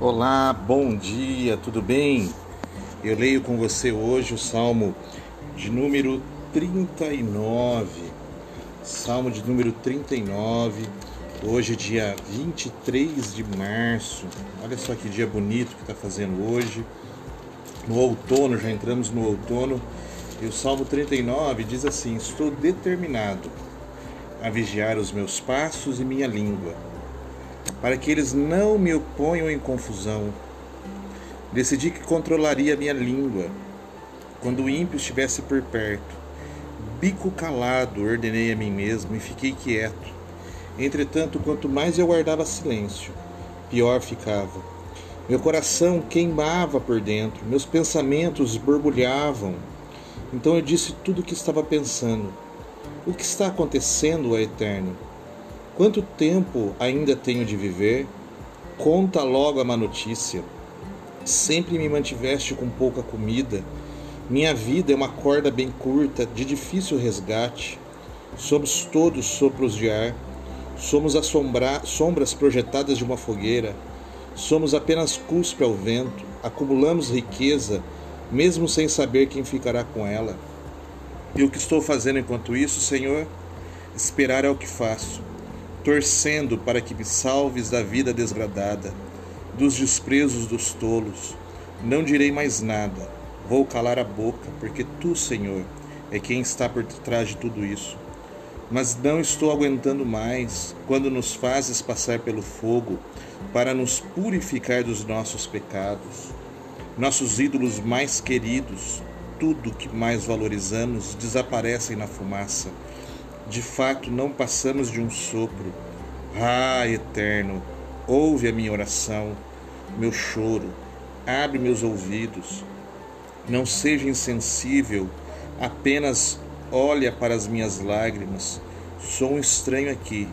Olá, bom dia, tudo bem? Eu leio com você hoje o Salmo de número 39. Salmo de número 39. Hoje, dia 23 de março. Olha só que dia bonito que está fazendo hoje. No outono, já entramos no outono. E o Salmo 39 diz assim: Estou determinado a vigiar os meus passos e minha língua para que eles não me oponham em confusão. Decidi que controlaria minha língua quando o ímpio estivesse por perto. Bico calado, ordenei a mim mesmo e fiquei quieto. Entretanto, quanto mais eu guardava silêncio, pior ficava. Meu coração queimava por dentro, meus pensamentos borbulhavam. Então eu disse tudo o que estava pensando. O que está acontecendo, ó Eterno? Quanto tempo ainda tenho de viver? Conta logo a má notícia. Sempre me mantiveste com pouca comida. Minha vida é uma corda bem curta, de difícil resgate. Somos todos sopros de ar. Somos as sombras projetadas de uma fogueira. Somos apenas cuspe ao vento. Acumulamos riqueza, mesmo sem saber quem ficará com ela. E o que estou fazendo enquanto isso, Senhor? Esperar é o que faço torcendo para que me salves da vida desgradada, dos desprezos dos tolos. Não direi mais nada, vou calar a boca, porque tu, Senhor, é quem está por trás de tudo isso. Mas não estou aguentando mais quando nos fazes passar pelo fogo para nos purificar dos nossos pecados. Nossos ídolos mais queridos, tudo que mais valorizamos, desaparecem na fumaça de fato não passamos de um sopro. Ah, Eterno, ouve a minha oração, meu choro, abre meus ouvidos. Não seja insensível, apenas olha para as minhas lágrimas. Sou um estranho aqui,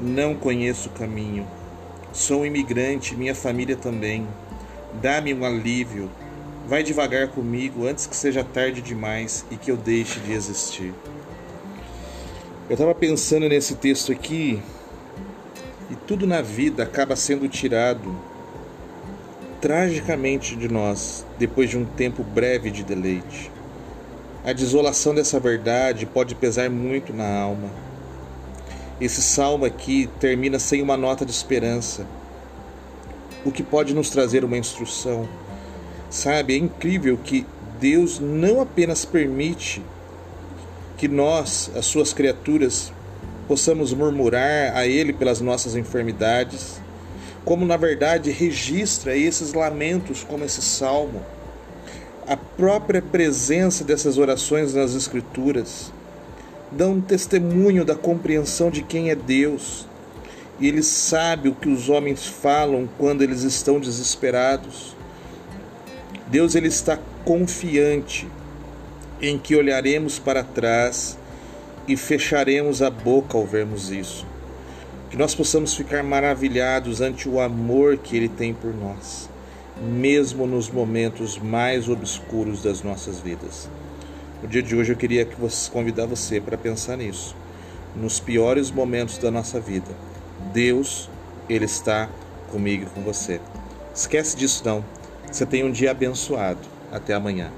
não conheço o caminho. Sou um imigrante, minha família também. Dá-me um alívio. Vai devagar comigo antes que seja tarde demais e que eu deixe de existir. Eu estava pensando nesse texto aqui e tudo na vida acaba sendo tirado tragicamente de nós depois de um tempo breve de deleite. A desolação dessa verdade pode pesar muito na alma. Esse salmo aqui termina sem uma nota de esperança, o que pode nos trazer uma instrução. Sabe, é incrível que Deus não apenas permite que nós, as suas criaturas, possamos murmurar a Ele pelas nossas enfermidades, como na verdade registra esses lamentos, como esse salmo. A própria presença dessas orações nas Escrituras dão testemunho da compreensão de quem é Deus. E Ele sabe o que os homens falam quando eles estão desesperados. Deus ele está confiante em que olharemos para trás e fecharemos a boca ao vermos isso. Que nós possamos ficar maravilhados ante o amor que Ele tem por nós, mesmo nos momentos mais obscuros das nossas vidas. No dia de hoje eu queria que você, convidar você para pensar nisso. Nos piores momentos da nossa vida, Deus, Ele está comigo e com você. Esquece disso não. Você tem um dia abençoado. Até amanhã.